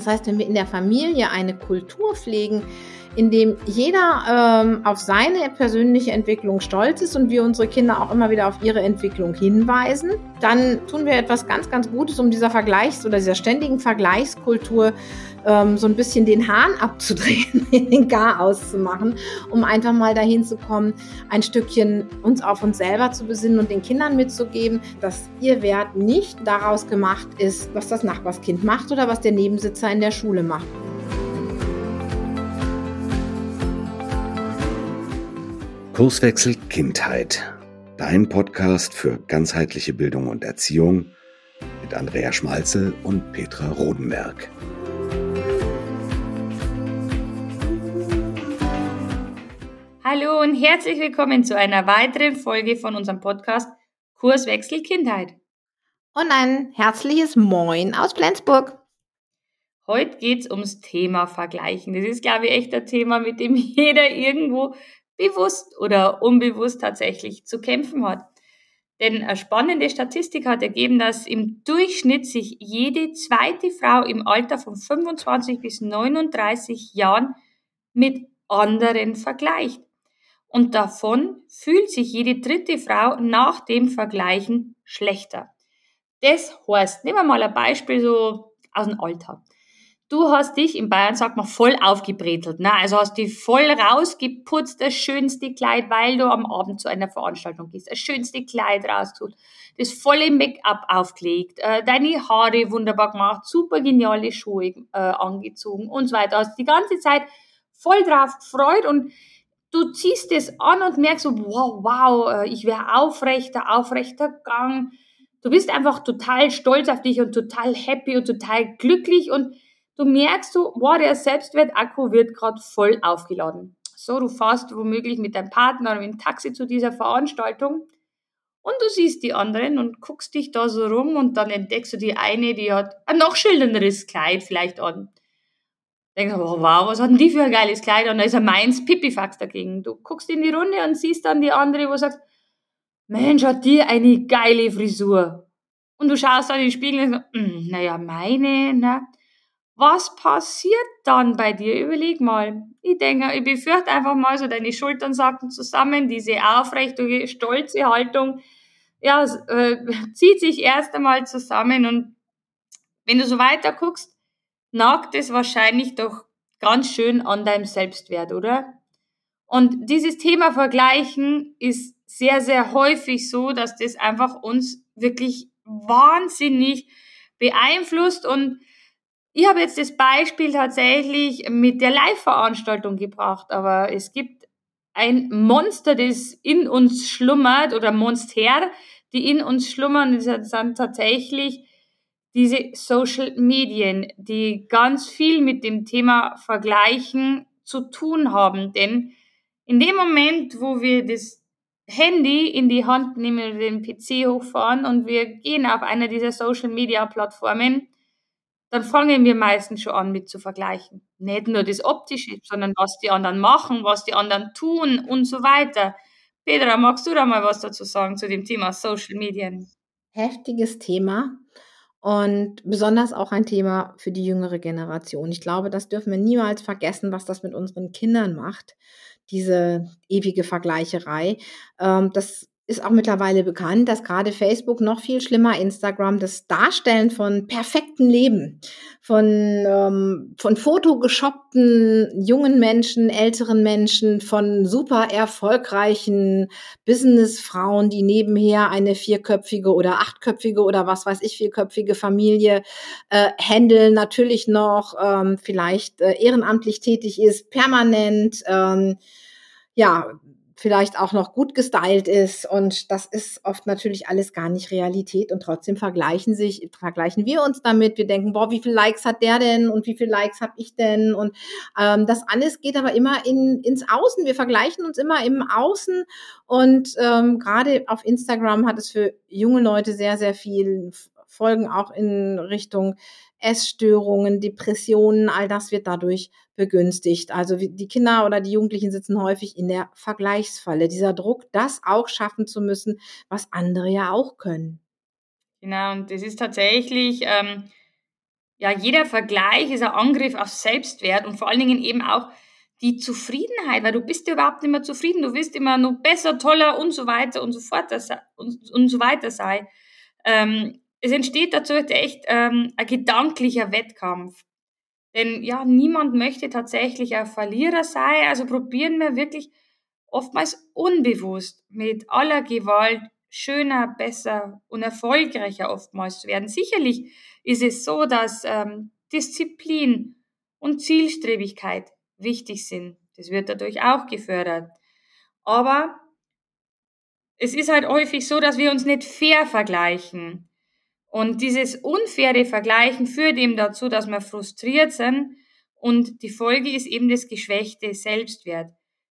Das heißt, wenn wir in der Familie eine Kultur pflegen, in dem jeder ähm, auf seine persönliche Entwicklung stolz ist und wir unsere Kinder auch immer wieder auf ihre Entwicklung hinweisen, dann tun wir etwas ganz, ganz Gutes, um dieser Vergleichs- oder dieser ständigen Vergleichskultur ähm, so ein bisschen den Hahn abzudrehen, den Gar auszumachen, um einfach mal dahin zu kommen, ein Stückchen uns auf uns selber zu besinnen und den Kindern mitzugeben, dass ihr Wert nicht daraus gemacht ist, was das Nachbarskind macht oder was der Nebensitzer in der Schule macht. Kurswechsel Kindheit. Dein Podcast für ganzheitliche Bildung und Erziehung mit Andrea Schmalzel und Petra Rodenberg. Hallo und herzlich willkommen zu einer weiteren Folge von unserem Podcast Kurswechsel Kindheit. Und ein herzliches Moin aus Flensburg. Heute geht es ums Thema Vergleichen. Das ist, glaube ich, echt ein Thema, mit dem jeder irgendwo bewusst oder unbewusst tatsächlich zu kämpfen hat. Denn eine spannende Statistik hat ergeben, dass im Durchschnitt sich jede zweite Frau im Alter von 25 bis 39 Jahren mit anderen vergleicht. Und davon fühlt sich jede dritte Frau nach dem Vergleichen schlechter. Das heißt, nehmen wir mal ein Beispiel so aus dem Alltag. Du hast dich in Bayern, sagt man, voll aufgebretelt. Ne? Also hast dich voll rausgeputzt, das schönste Kleid, weil du am Abend zu einer Veranstaltung gehst. Das schönste Kleid rausgesucht, das volle Make-up aufgelegt, äh, deine Haare wunderbar gemacht, super geniale Schuhe äh, angezogen und so weiter. Hast die ganze Zeit voll drauf gefreut und du ziehst es an und merkst so, wow, wow, äh, ich wäre aufrechter, aufrechter Gang. Du bist einfach total stolz auf dich und total happy und total glücklich und du merkst so, wow, der Selbstwertakku wird gerade voll aufgeladen. So, du fährst womöglich mit deinem Partner oder mit dem Taxi zu dieser Veranstaltung und du siehst die anderen und guckst dich da so rum und dann entdeckst du die eine, die hat ein noch schildernderes Kleid vielleicht an. Denkst du, oh, wow, was hat denn die für ein geiles Kleid? Und da ist er meins Pipifax dagegen. Du guckst in die Runde und siehst dann die andere, wo du sagst, Mensch, hat die eine geile Frisur. Und du schaust dann in den Spiegel und sagst, hm, naja, meine, ne? Was passiert dann bei dir? Überleg mal. Ich denke, ich befürchte einfach mal so, deine Schultern sacken zusammen, diese aufrechte, stolze Haltung, ja, äh, zieht sich erst einmal zusammen und wenn du so weiter guckst, nagt es wahrscheinlich doch ganz schön an deinem Selbstwert, oder? Und dieses Thema Vergleichen ist sehr, sehr häufig so, dass das einfach uns wirklich wahnsinnig beeinflusst. Und ich habe jetzt das Beispiel tatsächlich mit der Live-Veranstaltung gebracht, aber es gibt ein Monster, das in uns schlummert oder Monster, die in uns schlummern, das sind tatsächlich diese Social Medien, die ganz viel mit dem Thema Vergleichen zu tun haben. Denn in dem Moment, wo wir das Handy in die Hand nehmen, den PC hochfahren und wir gehen auf einer dieser Social Media Plattformen, dann fangen wir meistens schon an mit zu vergleichen. Nicht nur das Optische, sondern was die anderen machen, was die anderen tun und so weiter. Petra, magst du da mal was dazu sagen zu dem Thema Social Medien? Heftiges Thema und besonders auch ein Thema für die jüngere Generation. Ich glaube, das dürfen wir niemals vergessen, was das mit unseren Kindern macht, diese ewige Vergleicherei. Ähm, das ist auch mittlerweile bekannt, dass gerade Facebook noch viel schlimmer, Instagram, das Darstellen von perfekten Leben, von, ähm, von fotogeshoppten jungen Menschen, älteren Menschen, von super erfolgreichen Businessfrauen, die nebenher eine vierköpfige oder achtköpfige oder was weiß ich, vierköpfige Familie äh, handeln, natürlich noch ähm, vielleicht äh, ehrenamtlich tätig ist, permanent. Ähm, ja, vielleicht auch noch gut gestylt ist. Und das ist oft natürlich alles gar nicht Realität. Und trotzdem vergleichen sich vergleichen wir uns damit. Wir denken, boah, wie viele Likes hat der denn? Und wie viele Likes habe ich denn? Und ähm, das alles geht aber immer in, ins Außen. Wir vergleichen uns immer im Außen. Und ähm, gerade auf Instagram hat es für junge Leute sehr sehr viel Folgen auch in Richtung Essstörungen, Depressionen, all das wird dadurch begünstigt. Also die Kinder oder die Jugendlichen sitzen häufig in der Vergleichsfalle. Dieser Druck, das auch schaffen zu müssen, was andere ja auch können. Genau, und das ist tatsächlich, ähm, ja, jeder Vergleich ist ein Angriff auf Selbstwert und vor allen Dingen eben auch die Zufriedenheit, weil du bist ja überhaupt nicht mehr zufrieden, du willst immer noch besser, toller und so weiter und so fort und, und so weiter sei. Ähm, es entsteht dazu echt ähm, ein gedanklicher Wettkampf. Denn ja, niemand möchte tatsächlich ein Verlierer sein, also probieren wir wirklich oftmals unbewusst mit aller Gewalt schöner, besser und erfolgreicher oftmals zu werden. Sicherlich ist es so, dass ähm, Disziplin und Zielstrebigkeit wichtig sind. Das wird dadurch auch gefördert. Aber es ist halt häufig so, dass wir uns nicht fair vergleichen. Und dieses unfaire Vergleichen führt eben dazu, dass wir frustriert sind und die Folge ist eben das geschwächte Selbstwert.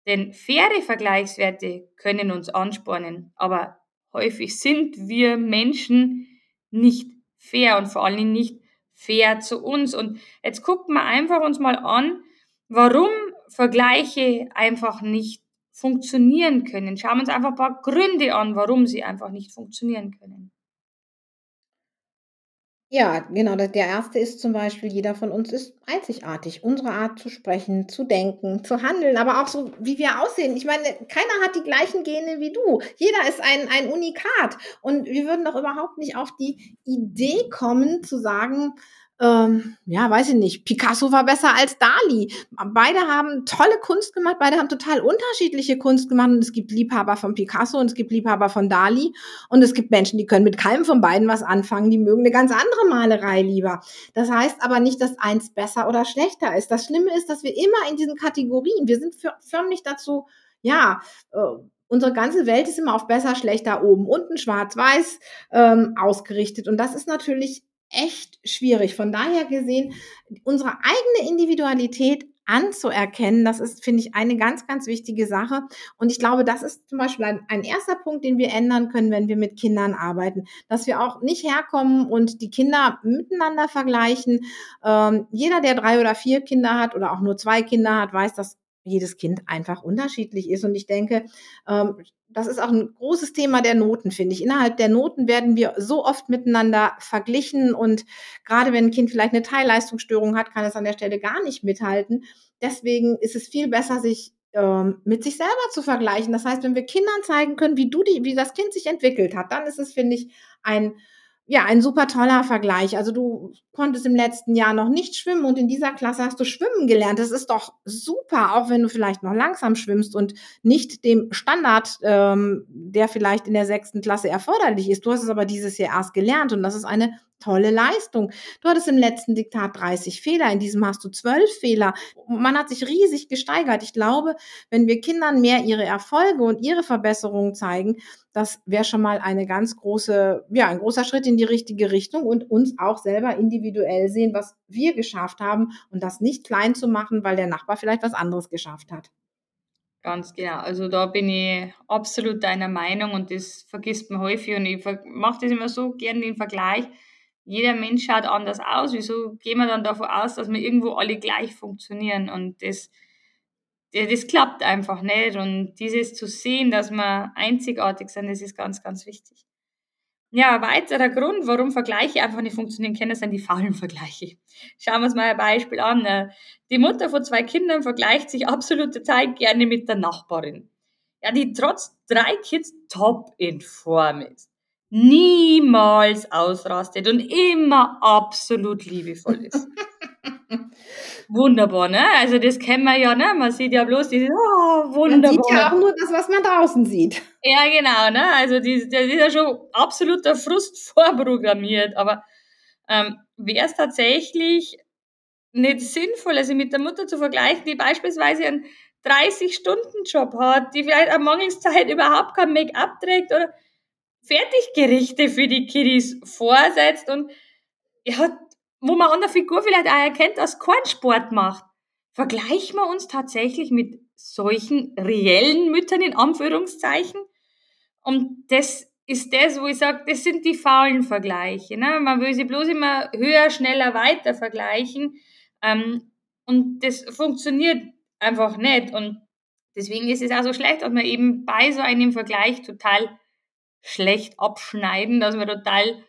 Denn faire Vergleichswerte können uns anspornen, aber häufig sind wir Menschen nicht fair und vor allen Dingen nicht fair zu uns. Und jetzt gucken wir einfach uns mal an, warum Vergleiche einfach nicht funktionieren können. Schauen wir uns einfach ein paar Gründe an, warum sie einfach nicht funktionieren können. Ja, genau. Der erste ist zum Beispiel, jeder von uns ist einzigartig. Unsere Art zu sprechen, zu denken, zu handeln, aber auch so, wie wir aussehen. Ich meine, keiner hat die gleichen Gene wie du. Jeder ist ein, ein Unikat. Und wir würden doch überhaupt nicht auf die Idee kommen, zu sagen, ähm, ja, weiß ich nicht, Picasso war besser als Dali. Beide haben tolle Kunst gemacht, beide haben total unterschiedliche Kunst gemacht und es gibt Liebhaber von Picasso und es gibt Liebhaber von Dali und es gibt Menschen, die können mit keinem von beiden was anfangen, die mögen eine ganz andere Malerei lieber. Das heißt aber nicht, dass eins besser oder schlechter ist. Das Schlimme ist, dass wir immer in diesen Kategorien, wir sind förmlich dazu, ja, äh, unsere ganze Welt ist immer auf besser, schlechter, oben, unten, schwarz, weiß ähm, ausgerichtet. Und das ist natürlich echt schwierig. Von daher gesehen, unsere eigene Individualität anzuerkennen, das ist, finde ich, eine ganz, ganz wichtige Sache. Und ich glaube, das ist zum Beispiel ein, ein, erster Punkt, den wir ändern können, wenn wir mit Kindern arbeiten, dass wir auch nicht herkommen und die Kinder miteinander vergleichen. Ähm, jeder, der drei oder vier Kinder hat oder auch nur zwei Kinder hat, weiß, dass jedes Kind einfach unterschiedlich ist. Und ich denke, ähm, das ist auch ein großes Thema der Noten, finde ich. Innerhalb der Noten werden wir so oft miteinander verglichen und gerade wenn ein Kind vielleicht eine Teilleistungsstörung hat, kann es an der Stelle gar nicht mithalten. Deswegen ist es viel besser, sich ähm, mit sich selber zu vergleichen. Das heißt, wenn wir Kindern zeigen können, wie du die, wie das Kind sich entwickelt hat, dann ist es, finde ich, ein ja, ein super toller Vergleich. Also du konntest im letzten Jahr noch nicht schwimmen und in dieser Klasse hast du schwimmen gelernt. Das ist doch super, auch wenn du vielleicht noch langsam schwimmst und nicht dem Standard, ähm, der vielleicht in der sechsten Klasse erforderlich ist. Du hast es aber dieses Jahr erst gelernt und das ist eine tolle Leistung. Du hattest im letzten Diktat 30 Fehler, in diesem hast du 12 Fehler. Man hat sich riesig gesteigert. Ich glaube, wenn wir Kindern mehr ihre Erfolge und ihre Verbesserungen zeigen, das wäre schon mal eine ganz große, ja, ein großer Schritt in die richtige Richtung und uns auch selber individuell sehen, was wir geschafft haben und das nicht klein zu machen, weil der Nachbar vielleicht was anderes geschafft hat. Ganz genau. Also da bin ich absolut deiner Meinung und das vergisst man häufig und ich mache das immer so gern den Vergleich jeder Mensch schaut anders aus. Wieso gehen wir dann davon aus, dass wir irgendwo alle gleich funktionieren? Und das, das, klappt einfach nicht. Und dieses zu sehen, dass wir einzigartig sind, das ist ganz, ganz wichtig. Ja, ein weiterer Grund, warum Vergleiche einfach nicht funktionieren können, sind die faulen Vergleiche. Schauen wir uns mal ein Beispiel an. Die Mutter von zwei Kindern vergleicht sich absolute Zeit gerne mit der Nachbarin. Ja, die trotz drei Kids top in Form ist niemals ausrastet und immer absolut liebevoll ist. Wunderbar, ne? Also das kennen wir ja, ne? Man sieht ja bloß dieses, oh, wunderbar. Man sieht ja auch nur das, was man draußen sieht. Ja, genau, ne? Also das, das ist ja schon absoluter Frust vorprogrammiert. Aber ähm, wäre es tatsächlich nicht sinnvoll, also mit der Mutter zu vergleichen, die beispielsweise einen 30-Stunden-Job hat, die vielleicht am Mangelszeit überhaupt kein Make-up trägt oder Fertiggerichte für die Kiddies vorsetzt und ja, wo man an der Figur vielleicht auch erkennt, dass kein Sport macht. Vergleichen wir uns tatsächlich mit solchen reellen Müttern in Anführungszeichen? Und das ist das, wo ich sage, das sind die faulen Vergleiche. Ne? Man will sie bloß immer höher, schneller, weiter vergleichen. Ähm, und das funktioniert einfach nicht. Und deswegen ist es auch so schlecht, dass man eben bei so einem Vergleich total schlecht abschneiden, dass wir total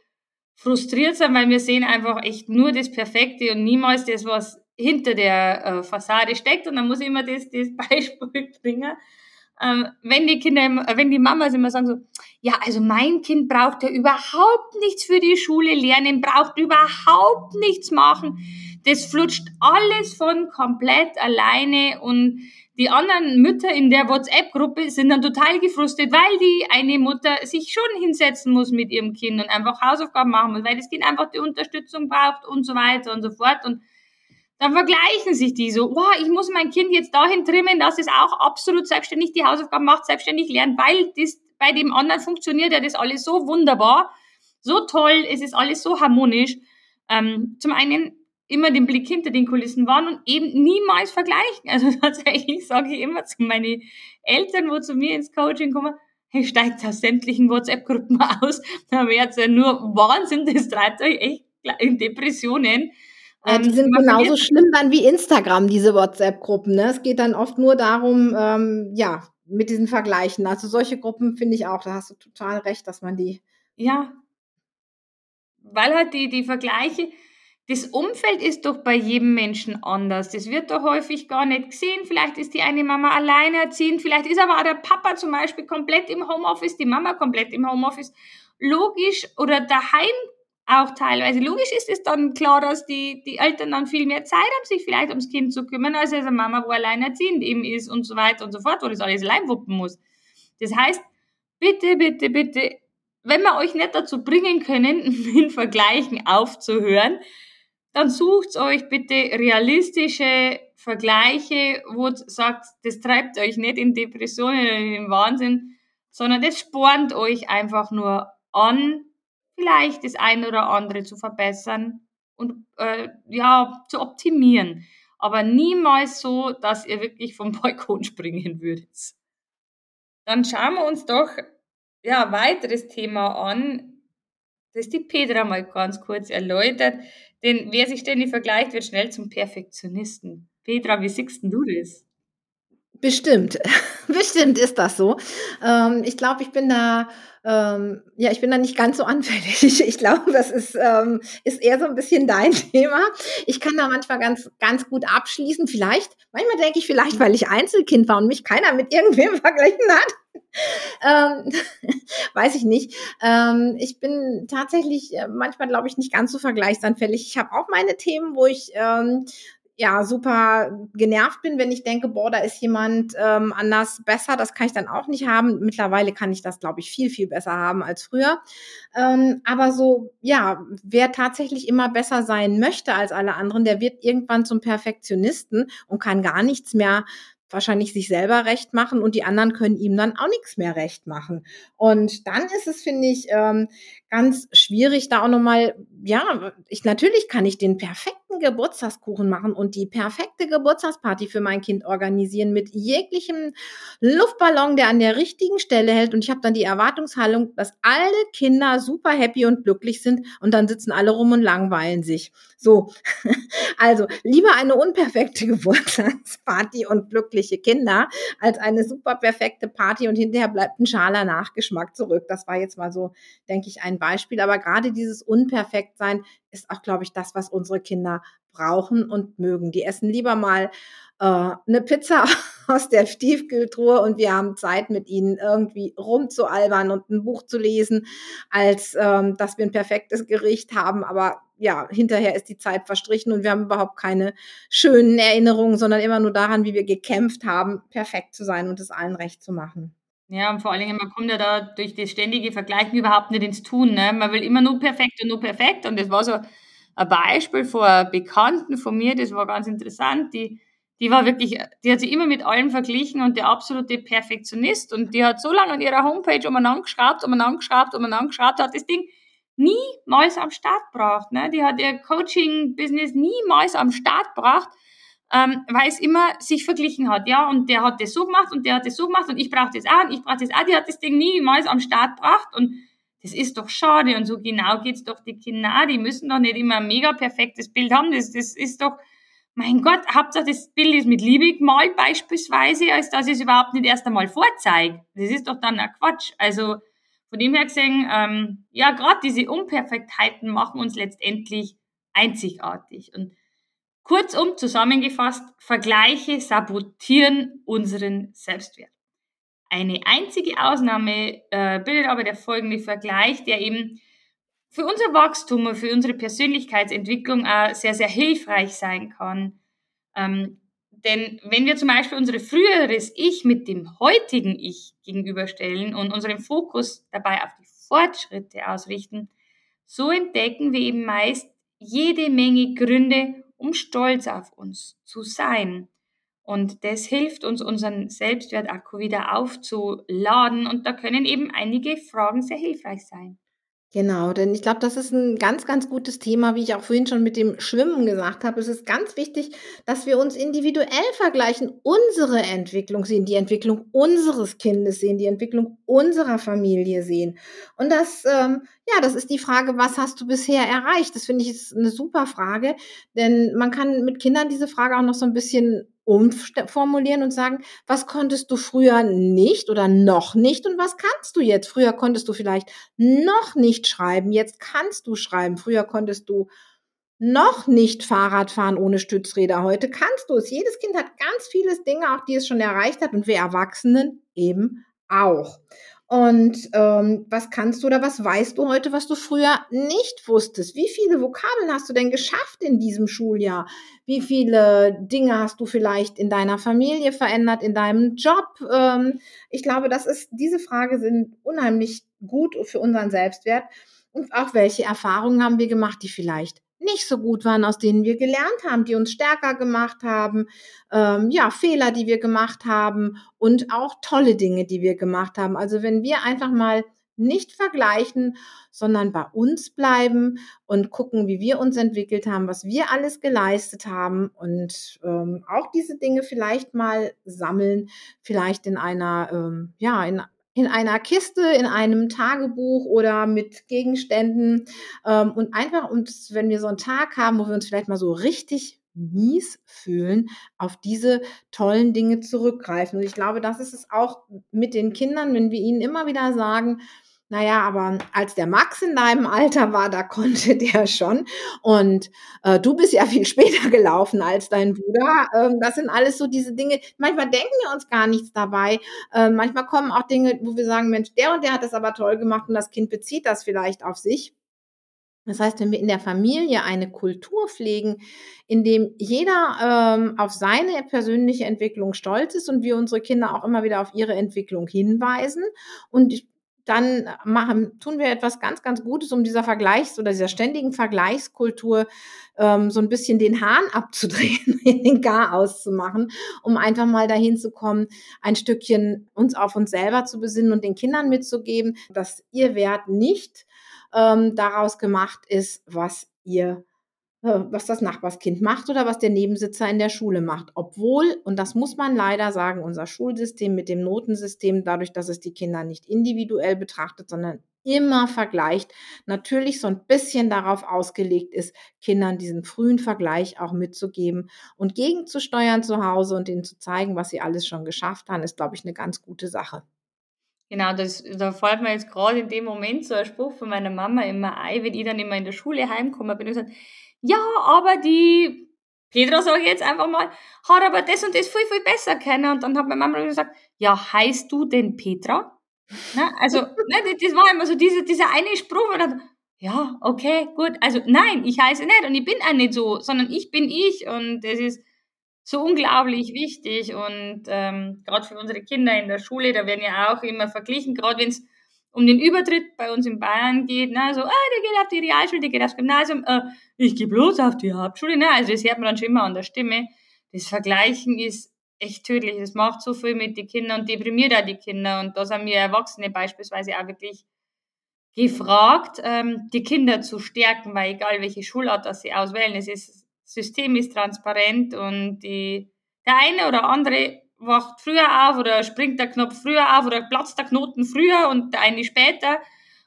frustriert sind, weil wir sehen einfach echt nur das Perfekte und niemals das, was hinter der äh, Fassade steckt. Und dann muss ich immer das, das Beispiel bringen. Ähm, wenn die Kinder, äh, wenn die Mamas immer sagen so, ja, also mein Kind braucht ja überhaupt nichts für die Schule lernen, braucht überhaupt nichts machen. Das flutscht alles von komplett alleine und die anderen Mütter in der WhatsApp-Gruppe sind dann total gefrustet, weil die eine Mutter sich schon hinsetzen muss mit ihrem Kind und einfach Hausaufgaben machen muss, weil das Kind einfach die Unterstützung braucht und so weiter und so fort. Und dann vergleichen sich die so, wow, ich muss mein Kind jetzt dahin trimmen, dass es auch absolut selbstständig die Hausaufgaben macht, selbstständig lernt, weil das bei dem anderen funktioniert ja das alles so wunderbar, so toll, es ist alles so harmonisch. Ähm, zum einen immer den Blick hinter den Kulissen waren und eben niemals vergleichen. Also tatsächlich sage ich immer zu meinen Eltern, wo zu mir ins Coaching kommen, hey, steigt aus sämtlichen WhatsApp-Gruppen aus, da wäre ja nur Wahnsinn, das treibt euch echt in Depressionen. Ja, die ähm, sind genauso schlimm dann wie Instagram, diese WhatsApp-Gruppen. Ne? Es geht dann oft nur darum, ähm, ja, mit diesen Vergleichen. Also solche Gruppen finde ich auch, da hast du total recht, dass man die. Ja. Weil halt die, die Vergleiche, das Umfeld ist doch bei jedem Menschen anders. Das wird doch häufig gar nicht gesehen. Vielleicht ist die eine Mama alleinerziehend, vielleicht ist aber auch der Papa zum Beispiel komplett im Homeoffice, die Mama komplett im Homeoffice. Logisch oder daheim auch teilweise. Logisch ist es dann klar, dass die, die Eltern dann viel mehr Zeit haben, sich vielleicht ums Kind zu kümmern, als eine Mama, wo alleinerziehend eben ist und so weiter und so fort, wo das alles allein wuppen muss. Das heißt, bitte, bitte, bitte, wenn wir euch nicht dazu bringen können, in Vergleichen aufzuhören, dann sucht euch bitte realistische Vergleiche, wo sagt, das treibt euch nicht in Depressionen oder in den Wahnsinn, sondern das spornt euch einfach nur an, vielleicht das eine oder andere zu verbessern und äh, ja, zu optimieren. Aber niemals so, dass ihr wirklich vom Balkon springen würdet. Dann schauen wir uns doch ja, weiteres Thema an, das die Petra mal ganz kurz erläutert. Denn wer sich ständig vergleicht, wird schnell zum Perfektionisten. Petra, wie siehst du das? Bestimmt, bestimmt ist das so. Ähm, ich glaube, ich bin da, ähm, ja, ich bin da nicht ganz so anfällig. Ich, ich glaube, das ist, ähm, ist eher so ein bisschen dein Thema. Ich kann da manchmal ganz, ganz gut abschließen. Vielleicht, manchmal denke ich vielleicht, weil ich Einzelkind war und mich keiner mit irgendwem verglichen hat. ähm, weiß ich nicht. Ähm, ich bin tatsächlich äh, manchmal, glaube ich, nicht ganz so vergleichsanfällig. Ich habe auch meine Themen, wo ich ähm, ja super genervt bin, wenn ich denke, boah, da ist jemand ähm, anders besser. Das kann ich dann auch nicht haben. Mittlerweile kann ich das, glaube ich, viel, viel besser haben als früher. Ähm, aber so, ja, wer tatsächlich immer besser sein möchte als alle anderen, der wird irgendwann zum Perfektionisten und kann gar nichts mehr wahrscheinlich sich selber recht machen und die anderen können ihm dann auch nichts mehr recht machen. Und dann ist es, finde ich, ähm, ganz schwierig, da auch nochmal, ja, ich natürlich kann ich den perfekten Geburtstagskuchen machen und die perfekte Geburtstagsparty für mein Kind organisieren mit jeglichem Luftballon, der an der richtigen Stelle hält. Und ich habe dann die Erwartungshaltung, dass alle Kinder super happy und glücklich sind und dann sitzen alle rum und langweilen sich. So, also lieber eine unperfekte Geburtstagsparty und glückliche Kinder als eine super perfekte Party und hinterher bleibt ein schaler Nachgeschmack zurück. Das war jetzt mal so, denke ich, ein Beispiel. Aber gerade dieses Unperfektsein ist auch, glaube ich, das, was unsere Kinder brauchen und mögen. Die essen lieber mal äh, eine Pizza aus der Stiefkühltruhe und wir haben Zeit, mit ihnen irgendwie rumzualbern und ein Buch zu lesen, als ähm, dass wir ein perfektes Gericht haben. Aber ja, hinterher ist die Zeit verstrichen und wir haben überhaupt keine schönen Erinnerungen, sondern immer nur daran, wie wir gekämpft haben, perfekt zu sein und es allen recht zu machen. Ja, und vor allen Dingen, man kommt ja da durch das ständige Vergleichen überhaupt nicht ins Tun. Ne? Man will immer nur perfekt und nur perfekt. Und das war so ein Beispiel von einer Bekannten von mir, das war ganz interessant. Die, die war wirklich, die hat sich immer mit allem verglichen und der absolute Perfektionist. Und die hat so lange an ihrer Homepage umeinander geschraubt, umeinander geschraubt, umeinander geschraubt, hat das Ding niemals am Start gebracht. Ne? Die hat ihr Coaching-Business niemals am Start gebracht ähm, weil es immer sich verglichen hat, ja, und der hat das so gemacht und der hat das so gemacht und ich brauche das auch und ich brauche das auch, die hat das Ding niemals am Start gebracht und das ist doch schade und so genau geht's doch die Kinder, die müssen doch nicht immer ein mega perfektes Bild haben, das, das ist doch, mein Gott, Hauptsache das Bild ist mit Liebe gemalt beispielsweise, als dass ich es überhaupt nicht erst einmal vorzeige. Das ist doch dann ein Quatsch, also Von dem her gesehen, ähm, ja, gerade diese Unperfektheiten machen uns letztendlich einzigartig. Und kurzum zusammengefasst, Vergleiche sabotieren unseren Selbstwert. Eine einzige Ausnahme äh, bildet aber der folgende Vergleich, der eben für unser Wachstum und für unsere Persönlichkeitsentwicklung auch sehr, sehr hilfreich sein kann. Ähm, denn wenn wir zum Beispiel unsere früheres Ich mit dem heutigen Ich gegenüberstellen und unseren Fokus dabei auf die Fortschritte ausrichten, so entdecken wir eben meist jede Menge Gründe, um stolz auf uns zu sein. Und das hilft uns, unseren Selbstwertakku wieder aufzuladen. Und da können eben einige Fragen sehr hilfreich sein. Genau, denn ich glaube, das ist ein ganz, ganz gutes Thema, wie ich auch vorhin schon mit dem Schwimmen gesagt habe. Es ist ganz wichtig, dass wir uns individuell vergleichen, unsere Entwicklung sehen, die Entwicklung unseres Kindes sehen, die Entwicklung unserer Familie sehen. Und das, ähm, ja, das ist die Frage, was hast du bisher erreicht? Das finde ich ist eine super Frage, denn man kann mit Kindern diese Frage auch noch so ein bisschen umformulieren und sagen, was konntest du früher nicht oder noch nicht und was kannst du jetzt? Früher konntest du vielleicht noch nicht schreiben, jetzt kannst du schreiben. Früher konntest du noch nicht Fahrrad fahren ohne Stützräder. Heute kannst du es. Jedes Kind hat ganz vieles Dinge, auch die es schon erreicht hat und wir Erwachsenen eben auch. Und ähm, was kannst du oder was weißt du heute, was du früher nicht wusstest? Wie viele Vokabeln hast du denn geschafft in diesem Schuljahr? Wie viele Dinge hast du vielleicht in deiner Familie verändert, in deinem Job? Ähm, ich glaube, das ist, diese Frage sind unheimlich gut für unseren Selbstwert. Und auch welche Erfahrungen haben wir gemacht, die vielleicht nicht so gut waren, aus denen wir gelernt haben, die uns stärker gemacht haben, ähm, ja, Fehler, die wir gemacht haben und auch tolle Dinge, die wir gemacht haben. Also wenn wir einfach mal nicht vergleichen, sondern bei uns bleiben und gucken, wie wir uns entwickelt haben, was wir alles geleistet haben und ähm, auch diese Dinge vielleicht mal sammeln, vielleicht in einer, ähm, ja, in in einer Kiste, in einem Tagebuch oder mit Gegenständen ähm, und einfach uns, wenn wir so einen Tag haben, wo wir uns vielleicht mal so richtig mies fühlen, auf diese tollen Dinge zurückgreifen. Und ich glaube, das ist es auch mit den Kindern, wenn wir ihnen immer wieder sagen, naja, aber als der Max in deinem Alter war, da konnte der schon. Und äh, du bist ja viel später gelaufen als dein Bruder. Ähm, das sind alles so diese Dinge. Manchmal denken wir uns gar nichts dabei. Äh, manchmal kommen auch Dinge, wo wir sagen, Mensch, der und der hat das aber toll gemacht und das Kind bezieht das vielleicht auf sich. Das heißt, wenn wir in der Familie eine Kultur pflegen, in dem jeder ähm, auf seine persönliche Entwicklung stolz ist und wir unsere Kinder auch immer wieder auf ihre Entwicklung hinweisen und dann machen, tun wir etwas ganz, ganz Gutes, um dieser Vergleichs- oder dieser ständigen Vergleichskultur ähm, so ein bisschen den Hahn abzudrehen, den Gar auszumachen, um einfach mal dahin zu kommen, ein Stückchen uns auf uns selber zu besinnen und den Kindern mitzugeben, dass ihr Wert nicht ähm, daraus gemacht ist, was ihr was das Nachbarskind macht oder was der Nebensitzer in der Schule macht. Obwohl, und das muss man leider sagen, unser Schulsystem mit dem Notensystem, dadurch, dass es die Kinder nicht individuell betrachtet, sondern immer vergleicht, natürlich so ein bisschen darauf ausgelegt ist, Kindern diesen frühen Vergleich auch mitzugeben und gegenzusteuern zu Hause und ihnen zu zeigen, was sie alles schon geschafft haben, ist, glaube ich, eine ganz gute Sache. Genau, das, da fällt mir jetzt gerade in dem Moment so ein Spruch von meiner Mama immer ein, wenn ich dann immer in der Schule heimkomme, bin und gesagt, ja, aber die Petra, sage ich jetzt einfach mal, hat aber das und das viel, viel besser kennen. Und dann hat meine Mama gesagt, ja, heißt du denn Petra? Ne? Also, ne, das war immer so diese, dieser eine Spruch, wo dann, ja, okay, gut. Also, nein, ich heiße nicht und ich bin auch nicht so, sondern ich bin ich und das ist so unglaublich wichtig und ähm, gerade für unsere Kinder in der Schule, da werden ja auch immer verglichen, gerade wenn es um den Übertritt bei uns in Bayern geht, ne, so, ah, der geht auf die Realschule, der geht aufs Gymnasium, äh, ich gehe bloß auf die Hauptschule, ne, also das hört man dann schon immer an der Stimme. Das Vergleichen ist echt tödlich, das macht so viel mit den Kindern und deprimiert auch die Kinder und da sind wir Erwachsene beispielsweise auch wirklich gefragt, ähm, die Kinder zu stärken, weil egal welche Schulart das sie auswählen, es ist, System ist transparent und die, der eine oder andere wacht früher auf oder springt der Knopf früher auf oder platzt der Knoten früher und der eine später.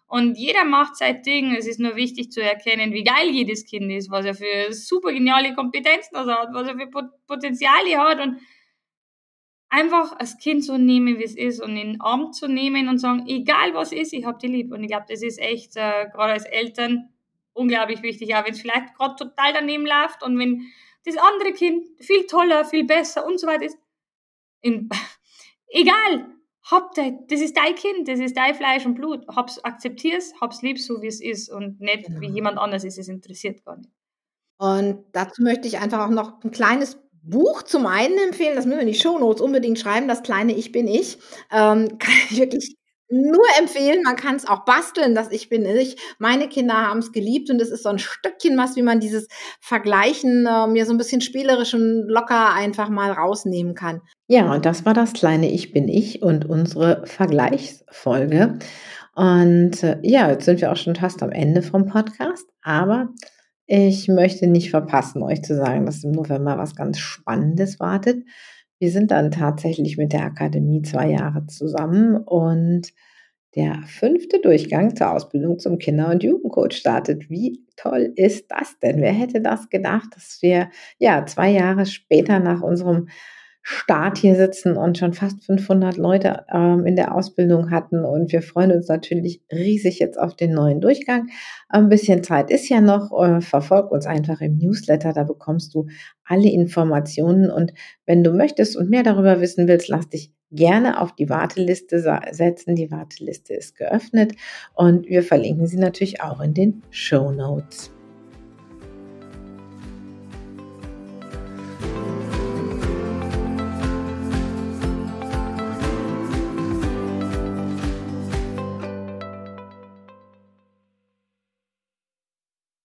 Und jeder macht sein Ding. Es ist nur wichtig zu erkennen, wie geil jedes Kind ist, was er für super geniale Kompetenzen hat, was er für Potenziale hat. Und einfach das Kind so nehmen, wie es ist und in den Arm zu nehmen und sagen, egal was ist, ich hab die lieb. Und ich glaube, das ist echt, äh, gerade als Eltern, unglaublich wichtig, auch wenn es vielleicht gerade total daneben läuft und wenn das andere Kind viel toller, viel besser und so weiter ist. In, egal, hab das ist dein Kind, das ist dein Fleisch und Blut. Hab's, akzeptier's, hab's lieb, so wie es ist und nicht genau. wie jemand anders ist. Es interessiert gar nicht. Und dazu möchte ich einfach auch noch ein kleines Buch zum einen empfehlen, das müssen wir in die Shownotes unbedingt schreiben, das kleine Ich bin ich. Ähm, kann ich wirklich nur empfehlen, man kann es auch basteln, das Ich bin ich. Meine Kinder haben es geliebt und es ist so ein Stückchen was, wie man dieses Vergleichen äh, mir so ein bisschen spielerisch und locker einfach mal rausnehmen kann. Ja, und das war das kleine Ich bin ich und unsere Vergleichsfolge. Und äh, ja, jetzt sind wir auch schon fast am Ende vom Podcast, aber ich möchte nicht verpassen, euch zu sagen, dass im November was ganz Spannendes wartet. Wir sind dann tatsächlich mit der Akademie zwei Jahre zusammen und der fünfte Durchgang zur Ausbildung zum Kinder- und Jugendcoach startet. Wie toll ist das denn? Wer hätte das gedacht, dass wir ja zwei Jahre später nach unserem Start hier sitzen und schon fast 500 Leute ähm, in der Ausbildung hatten. Und wir freuen uns natürlich riesig jetzt auf den neuen Durchgang. Ein bisschen Zeit ist ja noch. Äh, verfolg uns einfach im Newsletter. Da bekommst du alle Informationen. Und wenn du möchtest und mehr darüber wissen willst, lass dich gerne auf die Warteliste setzen. Die Warteliste ist geöffnet und wir verlinken sie natürlich auch in den Show Notes.